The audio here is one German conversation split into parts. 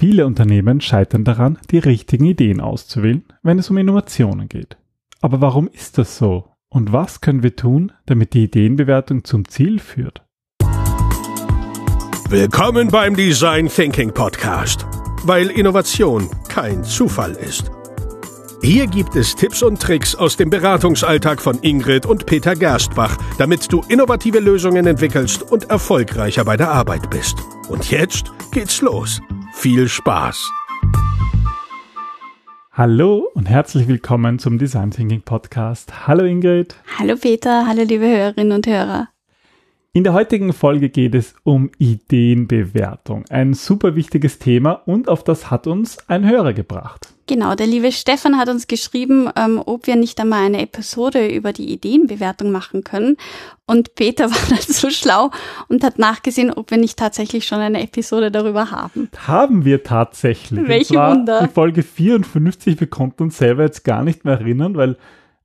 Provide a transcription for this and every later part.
Viele Unternehmen scheitern daran, die richtigen Ideen auszuwählen, wenn es um Innovationen geht. Aber warum ist das so? Und was können wir tun, damit die Ideenbewertung zum Ziel führt? Willkommen beim Design Thinking Podcast, weil Innovation kein Zufall ist. Hier gibt es Tipps und Tricks aus dem Beratungsalltag von Ingrid und Peter Gerstbach, damit du innovative Lösungen entwickelst und erfolgreicher bei der Arbeit bist. Und jetzt geht's los. Viel Spaß! Hallo und herzlich willkommen zum Design Thinking Podcast. Hallo Ingrid. Hallo Peter, hallo liebe Hörerinnen und Hörer. In der heutigen Folge geht es um Ideenbewertung. Ein super wichtiges Thema und auf das hat uns ein Hörer gebracht. Genau, der liebe Stefan hat uns geschrieben, ähm, ob wir nicht einmal eine Episode über die Ideenbewertung machen können. Und Peter war dann so schlau und hat nachgesehen, ob wir nicht tatsächlich schon eine Episode darüber haben. Haben wir tatsächlich. Welche Wunder. Die Folge 54, wir konnten uns selber jetzt gar nicht mehr erinnern, weil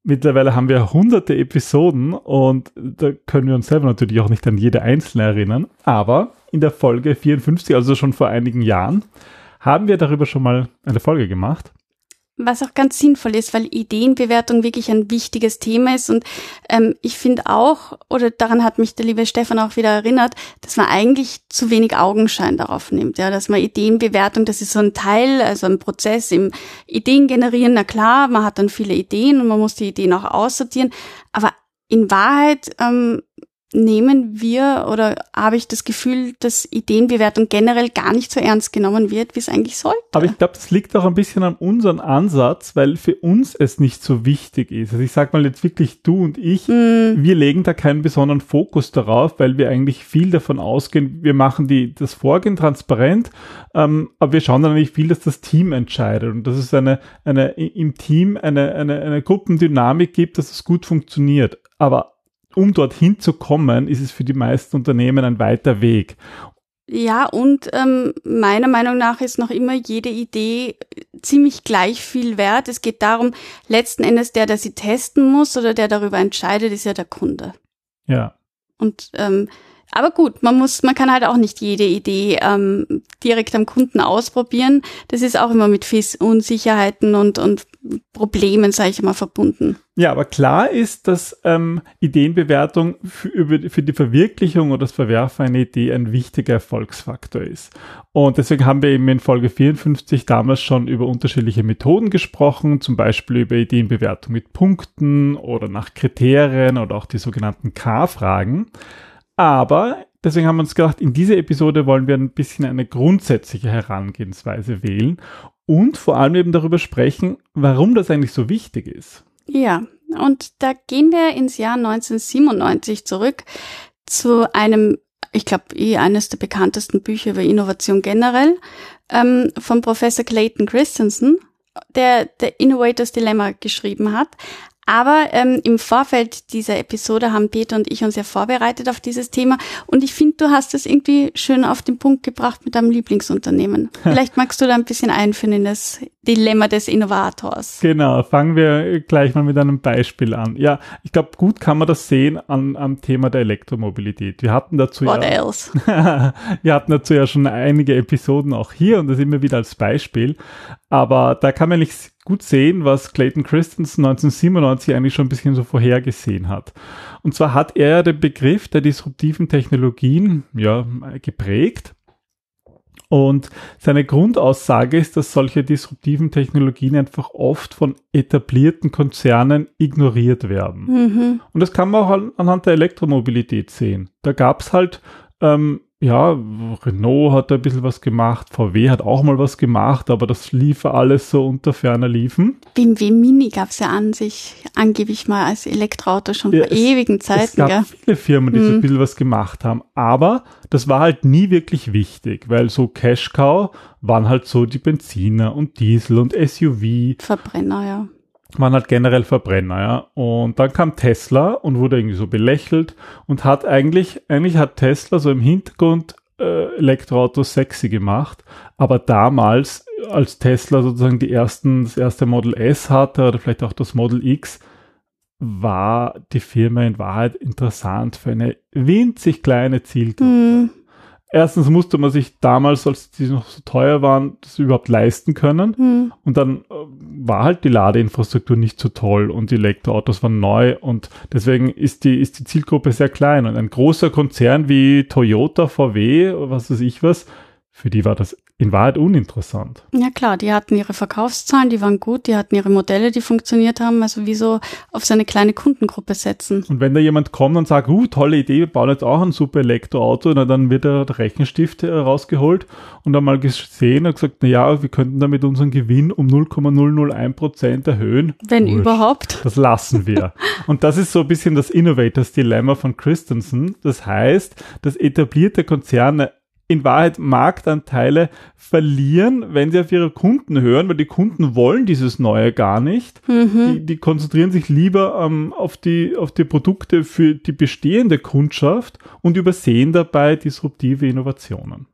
mittlerweile haben wir hunderte Episoden und da können wir uns selber natürlich auch nicht an jede einzelne erinnern. Aber in der Folge 54, also schon vor einigen Jahren, haben wir darüber schon mal eine Folge gemacht. Was auch ganz sinnvoll ist, weil Ideenbewertung wirklich ein wichtiges Thema ist. Und ähm, ich finde auch, oder daran hat mich der liebe Stefan auch wieder erinnert, dass man eigentlich zu wenig Augenschein darauf nimmt. Ja, dass man Ideenbewertung, das ist so ein Teil, also ein Prozess im Ideen generieren. Na klar, man hat dann viele Ideen und man muss die Ideen auch aussortieren. Aber in Wahrheit ähm, nehmen wir oder habe ich das Gefühl, dass Ideenbewertung generell gar nicht so ernst genommen wird, wie es eigentlich sollte. Aber ich glaube, das liegt auch ein bisschen an unserem Ansatz, weil für uns es nicht so wichtig ist. Also ich sag mal jetzt wirklich du und ich, mm. wir legen da keinen besonderen Fokus darauf, weil wir eigentlich viel davon ausgehen, wir machen die, das Vorgehen transparent, ähm, aber wir schauen dann eigentlich viel, dass das Team entscheidet und dass es eine, eine im Team eine, eine, eine Gruppendynamik gibt, dass es gut funktioniert. Aber um dorthin zu kommen, ist es für die meisten Unternehmen ein weiter Weg. Ja, und ähm, meiner Meinung nach ist noch immer jede Idee ziemlich gleich viel wert. Es geht darum, letzten Endes der, der sie testen muss oder der darüber entscheidet, ist ja der Kunde. Ja. Und ähm, aber gut, man muss, man kann halt auch nicht jede Idee ähm, direkt am Kunden ausprobieren. Das ist auch immer mit viel Unsicherheiten und, und Problemen, sage ich mal, verbunden. Ja, aber klar ist, dass ähm, Ideenbewertung für, für die Verwirklichung oder das Verwerfen einer Idee ein wichtiger Erfolgsfaktor ist. Und deswegen haben wir eben in Folge 54 damals schon über unterschiedliche Methoden gesprochen, zum Beispiel über Ideenbewertung mit Punkten oder nach Kriterien oder auch die sogenannten K-Fragen. Aber deswegen haben wir uns gedacht, in dieser Episode wollen wir ein bisschen eine grundsätzliche Herangehensweise wählen und vor allem eben darüber sprechen, warum das eigentlich so wichtig ist. Ja, und da gehen wir ins Jahr 1997 zurück zu einem, ich glaube, eh eines der bekanntesten Bücher über Innovation generell, ähm, von Professor Clayton Christensen, der The Innovators Dilemma geschrieben hat. Aber ähm, im Vorfeld dieser Episode haben Peter und ich uns ja vorbereitet auf dieses Thema und ich finde, du hast es irgendwie schön auf den Punkt gebracht mit deinem Lieblingsunternehmen. Vielleicht magst du da ein bisschen einführen in das Dilemma des Innovators. Genau, fangen wir gleich mal mit einem Beispiel an. Ja, ich glaube, gut kann man das sehen an, am Thema der Elektromobilität. Wir hatten dazu What ja, else? wir hatten dazu ja schon einige Episoden auch hier und das immer wieder als Beispiel. Aber da kann man nicht gut sehen, was Clayton Christensen 1997 eigentlich schon ein bisschen so vorhergesehen hat. Und zwar hat er den Begriff der disruptiven Technologien ja, geprägt. Und seine Grundaussage ist, dass solche disruptiven Technologien einfach oft von etablierten Konzernen ignoriert werden. Mhm. Und das kann man auch anhand der Elektromobilität sehen. Da gab es halt ähm, ja, Renault hat da ein bisschen was gemacht, VW hat auch mal was gemacht, aber das lief alles so unter ferner Liefen. BMW Mini gab es ja an sich angeblich mal als Elektroauto schon ja, vor es, ewigen Zeiten. Es gab gell? viele Firmen, die hm. so ein bisschen was gemacht haben, aber das war halt nie wirklich wichtig, weil so Cash Cow waren halt so die Benziner und Diesel und SUV. Verbrenner, ja waren halt generell Verbrenner, ja. Und dann kam Tesla und wurde irgendwie so belächelt und hat eigentlich, eigentlich hat Tesla so im Hintergrund äh, Elektroautos sexy gemacht, aber damals, als Tesla sozusagen die ersten, das erste Model S hatte oder vielleicht auch das Model X, war die Firma in Wahrheit interessant für eine winzig kleine Zielgruppe. Mm. Erstens musste man sich damals, als die noch so teuer waren, das überhaupt leisten können. Hm. Und dann äh, war halt die Ladeinfrastruktur nicht so toll und die Elektroautos waren neu und deswegen ist die, ist die Zielgruppe sehr klein. Und ein großer Konzern wie Toyota, VW, was weiß ich was, für die war das in Wahrheit uninteressant. Ja klar, die hatten ihre Verkaufszahlen, die waren gut, die hatten ihre Modelle, die funktioniert haben. Also wieso auf seine kleine Kundengruppe setzen? Und wenn da jemand kommt und sagt, uh, tolle Idee, wir bauen jetzt auch ein super Elektroauto, na, dann wird der Rechenstift äh, rausgeholt und dann mal gesehen und gesagt, na ja, wir könnten damit unseren Gewinn um 0,001 Prozent erhöhen. Wenn Wurscht. überhaupt. Das lassen wir. und das ist so ein bisschen das Innovators Dilemma von Christensen. Das heißt, dass etablierte Konzerne in Wahrheit Marktanteile verlieren, wenn sie auf ihre Kunden hören, weil die Kunden wollen dieses Neue gar nicht. Mhm. Die, die konzentrieren sich lieber ähm, auf, die, auf die Produkte für die bestehende Kundschaft und übersehen dabei disruptive Innovationen.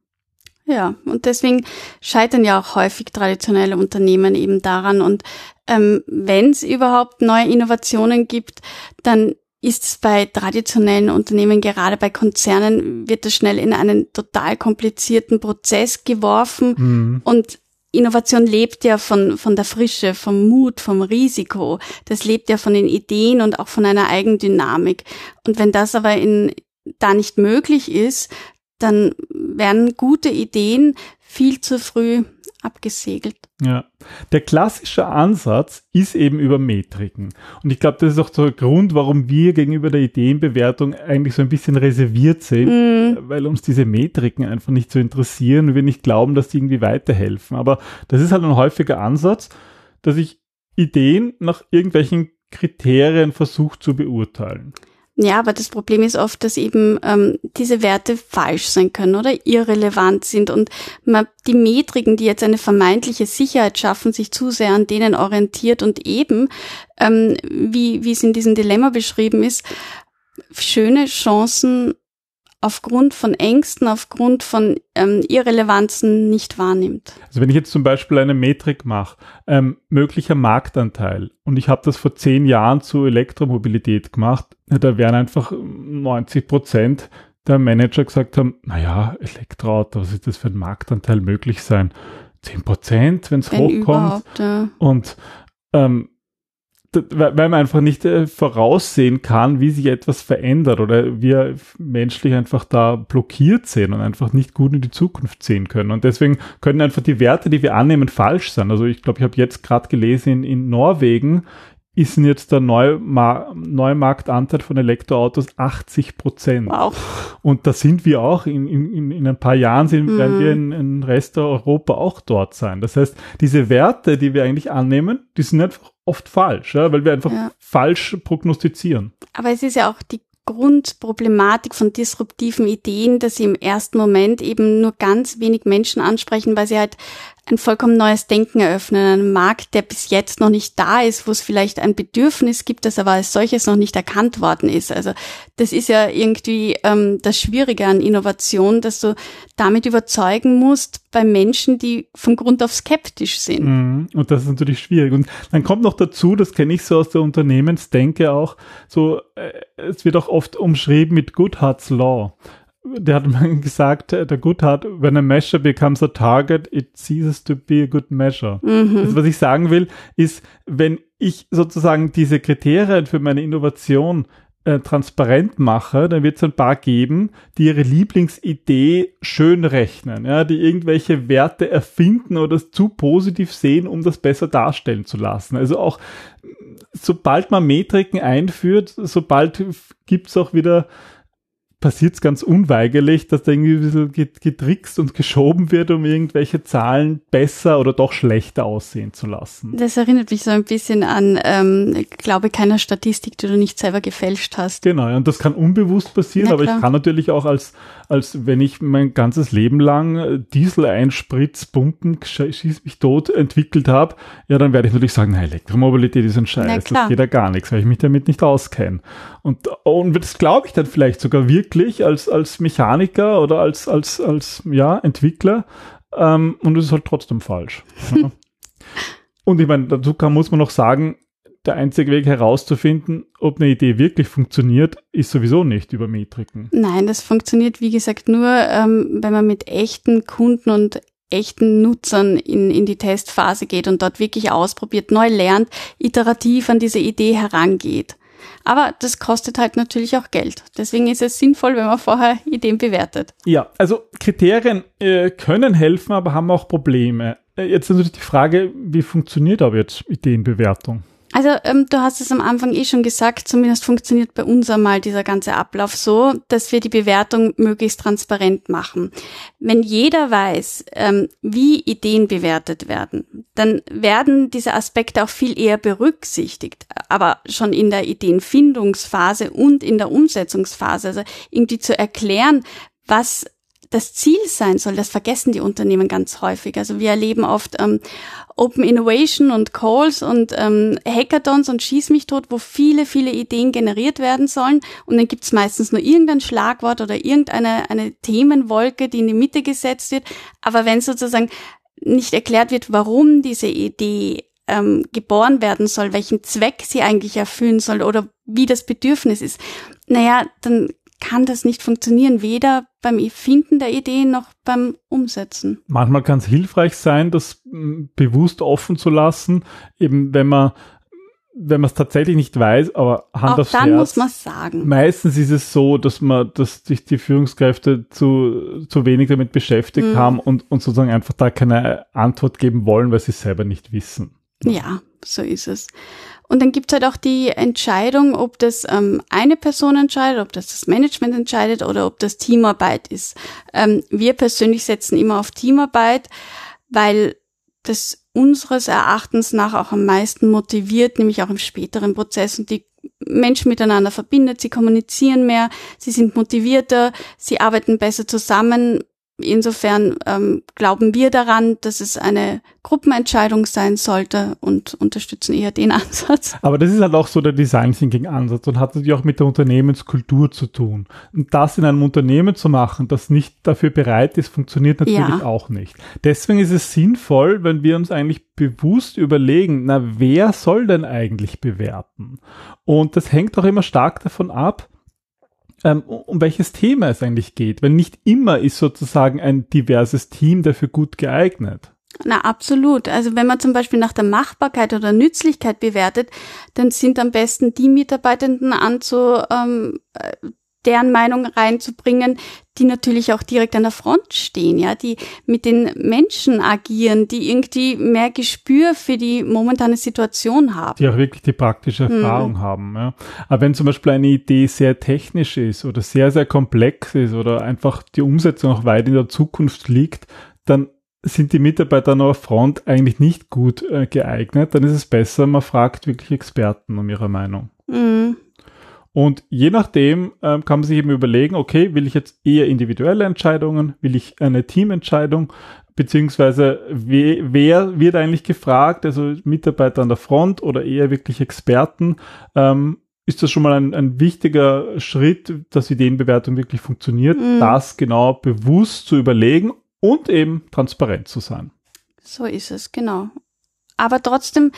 Ja, und deswegen scheitern ja auch häufig traditionelle Unternehmen eben daran. Und ähm, wenn es überhaupt neue Innovationen gibt, dann ist es bei traditionellen Unternehmen, gerade bei Konzernen, wird das schnell in einen total komplizierten Prozess geworfen Mhm. und Innovation lebt ja von, von der Frische, vom Mut, vom Risiko. Das lebt ja von den Ideen und auch von einer Eigendynamik. Und wenn das aber in, da nicht möglich ist, dann werden gute Ideen viel zu früh abgesegelt. Ja. Der klassische Ansatz ist eben über Metriken. Und ich glaube, das ist auch der Grund, warum wir gegenüber der Ideenbewertung eigentlich so ein bisschen reserviert sind, Mhm. weil uns diese Metriken einfach nicht so interessieren und wir nicht glauben, dass die irgendwie weiterhelfen. Aber das ist halt ein häufiger Ansatz, dass ich Ideen nach irgendwelchen Kriterien versuche zu beurteilen. Ja, aber das Problem ist oft, dass eben ähm, diese Werte falsch sein können oder irrelevant sind und man die Metriken, die jetzt eine vermeintliche Sicherheit schaffen, sich zu sehr an denen orientiert und eben, ähm, wie, wie es in diesem Dilemma beschrieben ist, schöne Chancen aufgrund von Ängsten, aufgrund von ähm, Irrelevanzen nicht wahrnimmt. Also wenn ich jetzt zum Beispiel eine Metrik mache, ähm, möglicher Marktanteil, und ich habe das vor zehn Jahren zu Elektromobilität gemacht, da wären einfach 90 Prozent der Manager gesagt haben, naja, Elektroauto, was ist das für ein Marktanteil möglich sein? 10 Prozent, wenn es hochkommt. Ja. Und ähm, weil man einfach nicht äh, voraussehen kann, wie sich etwas verändert oder wir menschlich einfach da blockiert sind und einfach nicht gut in die Zukunft sehen können. Und deswegen können einfach die Werte, die wir annehmen, falsch sein. Also ich glaube, ich habe jetzt gerade gelesen, in, in Norwegen ist jetzt der Neuma Neumarktanteil von Elektroautos 80 Prozent. Wow. Und da sind wir auch. In, in, in ein paar Jahren sind, Mhm. werden wir in, in Rest Europa auch dort sein. Das heißt, diese Werte, die wir eigentlich annehmen, die sind einfach oft falsch, ja, weil wir einfach Ja. falsch prognostizieren. Aber es ist ja auch die Grundproblematik von disruptiven Ideen, dass sie im ersten Moment eben nur ganz wenig Menschen ansprechen, weil sie halt ein vollkommen neues Denken eröffnen, einen Markt, der bis jetzt noch nicht da ist, wo es vielleicht ein Bedürfnis gibt, das aber als solches noch nicht erkannt worden ist. Also das ist ja irgendwie ähm, das Schwierige an Innovation, dass du damit überzeugen musst bei Menschen, die von Grund auf skeptisch sind. Mhm. Und das ist natürlich schwierig. Und dann kommt noch dazu, das kenne ich so aus der Unternehmensdenke auch, so, äh, es wird auch oft umschrieben mit Goodhart's Law. Der hat mal gesagt, der Goodhart, when a measure becomes a target, it ceases to be a good measure. Mhm. Also was ich sagen will, ist, wenn ich sozusagen diese Kriterien für meine Innovation äh, transparent mache, dann wird es ein paar geben, die ihre Lieblingsidee schön rechnen, ja, die irgendwelche Werte erfinden oder es zu positiv sehen, um das besser darstellen zu lassen. Also auch sobald man Metriken einführt, sobald gibt es auch wieder passiert es ganz unweigerlich, dass da irgendwie ein bisschen get- getrickst und geschoben wird, um irgendwelche Zahlen besser oder doch schlechter aussehen zu lassen. Das erinnert mich so ein bisschen an, ähm, ich glaube keiner Statistik, die du nicht selber gefälscht hast. Genau, ja, und das kann unbewusst passieren, Na aber klar. ich kann natürlich auch als, als wenn ich mein ganzes Leben lang äh, Diesel einspritz, Pumpen, sch- schieß mich tot entwickelt habe, ja, dann werde ich natürlich sagen, na, Elektromobilität ist ein Na Scheiß, klar. das geht ja gar nichts, weil ich mich damit nicht auskenne. Und, und das glaube ich dann vielleicht sogar wirklich als, als Mechaniker oder als, als, als ja, Entwickler. Ähm, und es ist halt trotzdem falsch. Ja. und ich meine, dazu kann, muss man noch sagen, der einzige Weg herauszufinden, ob eine Idee wirklich funktioniert, ist sowieso nicht über Metriken. Nein, das funktioniert, wie gesagt, nur, ähm, wenn man mit echten Kunden und echten Nutzern in, in die Testphase geht und dort wirklich ausprobiert, neu lernt, iterativ an diese Idee herangeht. Aber das kostet halt natürlich auch Geld. Deswegen ist es sinnvoll, wenn man vorher Ideen bewertet. Ja, also Kriterien äh, können helfen, aber haben auch Probleme. Äh, jetzt natürlich die Frage, wie funktioniert aber jetzt Ideenbewertung? Also ähm, du hast es am Anfang eh schon gesagt, zumindest funktioniert bei uns einmal dieser ganze Ablauf so, dass wir die Bewertung möglichst transparent machen. Wenn jeder weiß, ähm, wie Ideen bewertet werden, dann werden diese Aspekte auch viel eher berücksichtigt, aber schon in der Ideenfindungsphase und in der Umsetzungsphase, also irgendwie zu erklären, was das Ziel sein soll, das vergessen die Unternehmen ganz häufig. Also wir erleben oft ähm, Open Innovation und Calls und ähm, Hackathons und Schieß mich tot, wo viele, viele Ideen generiert werden sollen. Und dann gibt's meistens nur irgendein Schlagwort oder irgendeine eine Themenwolke, die in die Mitte gesetzt wird. Aber wenn sozusagen nicht erklärt wird, warum diese Idee ähm, geboren werden soll, welchen Zweck sie eigentlich erfüllen soll oder wie das Bedürfnis ist, naja, dann kann das nicht funktionieren, weder beim Finden der Ideen noch beim Umsetzen. Manchmal kann es hilfreich sein, das mm, bewusst offen zu lassen, eben wenn man wenn man es tatsächlich nicht weiß, aber Hand Auch aufs dann Herz, muss man sagen. Meistens ist es so, dass man, dass sich die Führungskräfte zu, zu wenig damit beschäftigt Mhm. haben und, und sozusagen einfach da keine Antwort geben wollen, weil sie es selber nicht wissen. Ja, so ist es. Und dann gibt's halt auch die Entscheidung, ob das ähm, eine Person entscheidet, ob das das Management entscheidet oder ob das Teamarbeit ist. Ähm, wir persönlich setzen immer auf Teamarbeit, weil das unseres Erachtens nach auch am meisten motiviert, nämlich auch im späteren Prozess und die Menschen miteinander verbindet, sie kommunizieren mehr, sie sind motivierter, sie arbeiten besser zusammen. Insofern ähm, glauben wir daran, dass es eine Gruppenentscheidung sein sollte und unterstützen eher den Ansatz. Aber das ist halt auch so der Design Thinking Ansatz und hat natürlich auch mit der Unternehmenskultur zu tun. Und das in einem Unternehmen zu machen, das nicht dafür bereit ist, funktioniert natürlich Ja. auch nicht. Deswegen ist es sinnvoll, wenn wir uns eigentlich bewusst überlegen, na, wer soll denn eigentlich bewerten? Und das hängt auch immer stark davon ab, ähm, um welches Thema es eigentlich geht. Weil nicht immer ist sozusagen ein diverses Team dafür gut geeignet. Na, absolut. Also wenn man zum Beispiel nach der Machbarkeit oder Nützlichkeit bewertet, dann sind am besten die Mitarbeitenden anzu, ähm, äh, deren Meinung reinzubringen, die natürlich auch direkt an der Front stehen, ja, die mit den Menschen agieren, die irgendwie mehr Gespür für die momentane Situation haben. die auch wirklich die praktische Mhm. Erfahrung haben. Ja. Aber wenn zum Beispiel eine Idee sehr technisch ist oder sehr, sehr komplex ist oder einfach die Umsetzung auch weit in der Zukunft liegt, dann sind die Mitarbeiter an der Front eigentlich nicht gut äh, geeignet. Dann ist es besser, man fragt wirklich Experten um ihre Meinung. Mhm. Und je nachdem ähm, kann man sich eben überlegen, okay, will ich jetzt eher individuelle Entscheidungen, will ich eine Teamentscheidung, beziehungsweise we, wer wird eigentlich gefragt, also Mitarbeiter an der Front oder eher wirklich Experten, ähm, ist das schon mal ein, ein wichtiger Schritt, dass Ideenbewertung wirklich funktioniert, Mhm. das genau bewusst zu überlegen und eben transparent zu sein. So ist es, genau. Aber trotzdem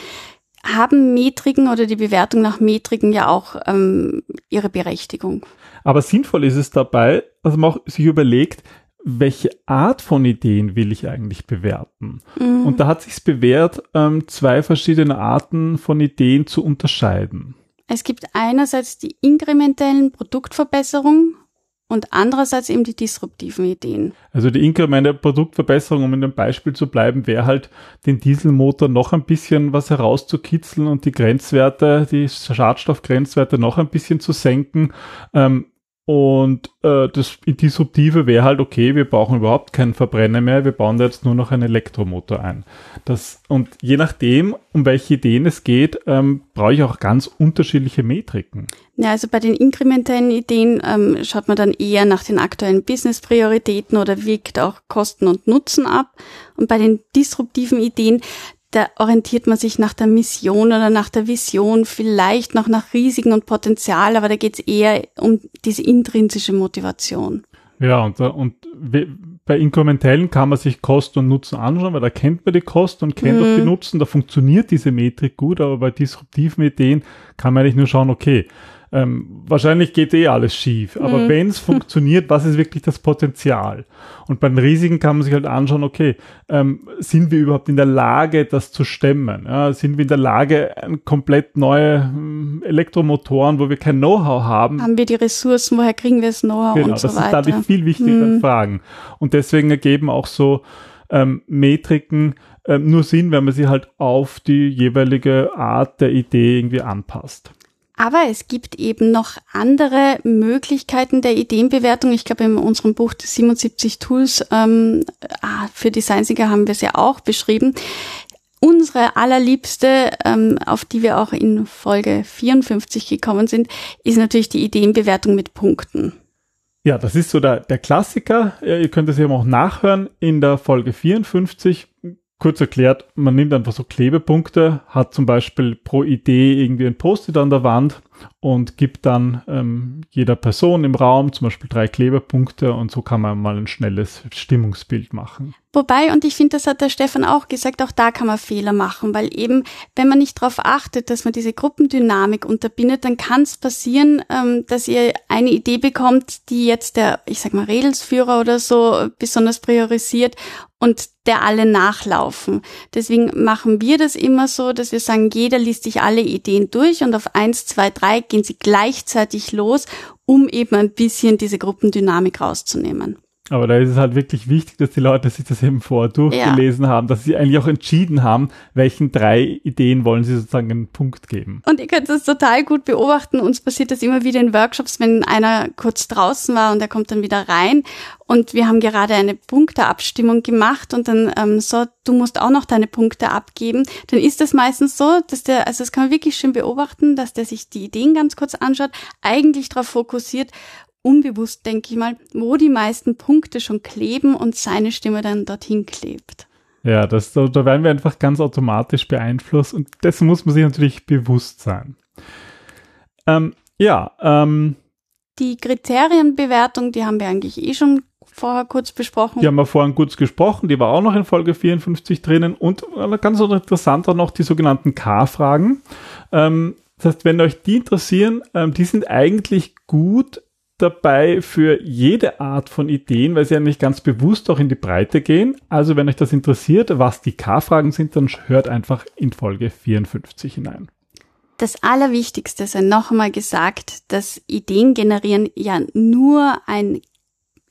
haben Metriken oder die Bewertung nach Metriken ja auch ähm, ihre Berechtigung. Aber sinnvoll ist es dabei, dass man auch sich überlegt, welche Art von Ideen will ich eigentlich bewerten? Mhm. Und da hat sich's bewährt, ähm, zwei verschiedene Arten von Ideen zu unterscheiden. Es gibt einerseits die inkrementellen Produktverbesserungen und andererseits eben die disruptiven Ideen. Also die inkrementelle Produktverbesserung, um in dem Beispiel zu bleiben, wäre halt den Dieselmotor noch ein bisschen was herauszukitzeln und die Grenzwerte, die Schadstoffgrenzwerte noch ein bisschen zu senken. Ähm, und äh, das Disruptive wäre halt, okay, wir brauchen überhaupt keinen Verbrenner mehr, wir bauen da jetzt nur noch einen Elektromotor ein. Das, und je nachdem, um welche Ideen es geht, ähm, brauche ich auch ganz unterschiedliche Metriken. Ja, also bei den inkrementellen Ideen ähm, schaut man dann eher nach den aktuellen Business-Prioritäten oder wiegt auch Kosten und Nutzen ab. Und bei den disruptiven Ideen, da orientiert man sich nach der Mission oder nach der Vision, vielleicht noch nach Risiken und Potenzial, aber da geht es eher um diese intrinsische Motivation. Ja, und, und bei inkrementellen kann man sich Kosten und Nutzen anschauen, weil da kennt man die Kosten und kennt mhm. auch die Nutzen, da funktioniert diese Metrik gut, aber bei disruptiven Ideen kann man eigentlich nur schauen, okay, ähm, wahrscheinlich geht eh alles schief, aber mhm. wenn es funktioniert, was ist wirklich das Potenzial? Und bei den Risiken kann man sich halt anschauen, okay, ähm, sind wir überhaupt in der Lage, das zu stemmen? Ja, sind wir in der Lage, komplett neue ähm, Elektromotoren, wo wir kein Know-how haben? Haben wir die Ressourcen, woher kriegen wir das Know-how genau, und so weiter? das sind da die viel wichtigeren mhm. Fragen. Und deswegen ergeben auch so ähm, Metriken ähm, nur Sinn, wenn man sie halt auf die jeweilige Art der Idee irgendwie anpasst. Aber es gibt eben noch andere Möglichkeiten der Ideenbewertung. Ich glaube, in unserem Buch 77 Tools ähm, ah, für Design Thinker haben wir es ja auch beschrieben. Unsere allerliebste, ähm, auf die wir auch in Folge 54 gekommen sind, ist natürlich die Ideenbewertung mit Punkten. Ja, das ist so der, der Klassiker. Ihr könnt es eben auch nachhören in der Folge 54 kurz erklärt, man nimmt einfach so Klebepunkte, hat zum Beispiel pro Idee irgendwie ein Post-it an der Wand und gibt dann ähm, jeder Person im Raum zum Beispiel drei Klebepunkte und so kann man mal ein schnelles Stimmungsbild machen. Wobei, und ich finde, das hat der Stefan auch gesagt, auch da kann man Fehler machen, weil eben, wenn man nicht darauf achtet, dass man diese Gruppendynamik unterbindet, dann kann es passieren, ähm, dass ihr eine Idee bekommt, die jetzt der, ich sag mal, Redelsführer oder so besonders priorisiert und der alle nachlaufen. Deswegen machen wir das immer so, dass wir sagen, jeder liest sich alle Ideen durch und auf eins, zwei, drei gehen sie gleichzeitig los, um eben ein bisschen diese Gruppendynamik rauszunehmen. Aber da ist es halt wirklich wichtig, dass die Leute sich das eben vorher durchgelesen ja. haben, dass sie eigentlich auch entschieden haben, welchen drei Ideen wollen sie sozusagen einen Punkt geben. Und ihr könnt das total gut beobachten. Uns passiert das immer wieder in Workshops, wenn einer kurz draußen war und er kommt dann wieder rein. Und wir haben gerade eine Punkteabstimmung gemacht und dann ähm, so, du musst auch noch deine Punkte abgeben. Dann ist das meistens so, dass der, also das kann man wirklich schön beobachten, dass der sich die Ideen ganz kurz anschaut, eigentlich darauf fokussiert unbewusst, denke ich mal, wo die meisten Punkte schon kleben und seine Stimme dann dorthin klebt. Ja, das, da werden wir einfach ganz automatisch beeinflusst und dessen muss man sich natürlich bewusst sein. Ähm, ja, ähm, die Kriterienbewertung, die haben wir eigentlich eh schon vorher kurz besprochen. Die haben wir vorhin kurz gesprochen, die war auch noch in Folge 54 drinnen und äh, ganz interessant auch noch die sogenannten K-Fragen. Ähm, das heißt, wenn euch die interessieren, ähm, die sind eigentlich gut dabei für jede Art von Ideen, weil sie eigentlich ganz bewusst auch in die Breite gehen. Also wenn euch das interessiert, was die K-Fragen sind, dann hört einfach in Folge 54 hinein. Das Allerwichtigste sei noch einmal gesagt, dass Ideen generieren ja nur ein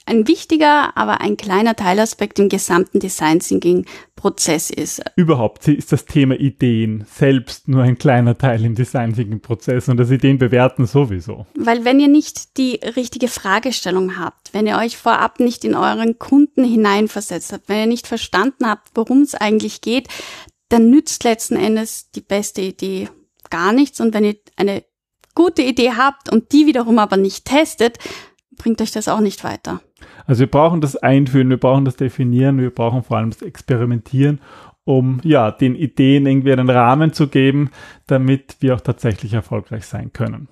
ein wichtiger, aber ein kleiner Teilaspekt im gesamten Design Thinking Prozess ist. Überhaupt ist das Thema Ideen selbst nur ein kleiner Teil im Design Thinking Prozess und das Ideen bewerten sowieso. Weil wenn ihr nicht die richtige Fragestellung habt, wenn ihr euch vorab nicht in euren Kunden hineinversetzt habt, wenn ihr nicht verstanden habt, worum es eigentlich geht, dann nützt letzten Endes die beste Idee gar nichts und wenn ihr eine gute Idee habt und die wiederum aber nicht testet, bringt euch das auch nicht weiter. Also wir brauchen das Einführen, wir brauchen das Definieren, wir brauchen vor allem das Experimentieren, um ja den Ideen irgendwie einen Rahmen zu geben, damit wir auch tatsächlich erfolgreich sein können.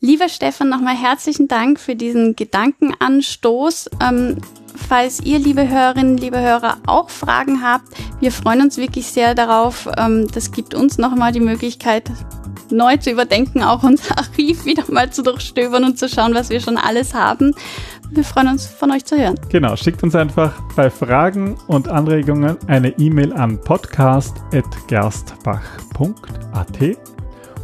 Lieber Stefan, nochmal herzlichen Dank für diesen Gedankenanstoß. Ähm, falls ihr, liebe Hörerinnen, liebe Hörer, auch Fragen habt, wir freuen uns wirklich sehr darauf. Ähm, das gibt uns nochmal die Möglichkeit, neu zu überdenken, auch unser Archiv wieder mal zu durchstöbern und zu schauen, was wir schon alles haben. Wir freuen uns, von euch zu hören. Genau, schickt uns einfach bei Fragen und Anregungen eine E-Mail an podcast.gerstbach.at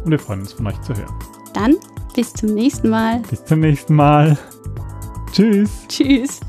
und wir freuen uns, von euch zu hören. Dann bis zum nächsten Mal. Bis zum nächsten Mal. Tschüss. Tschüss.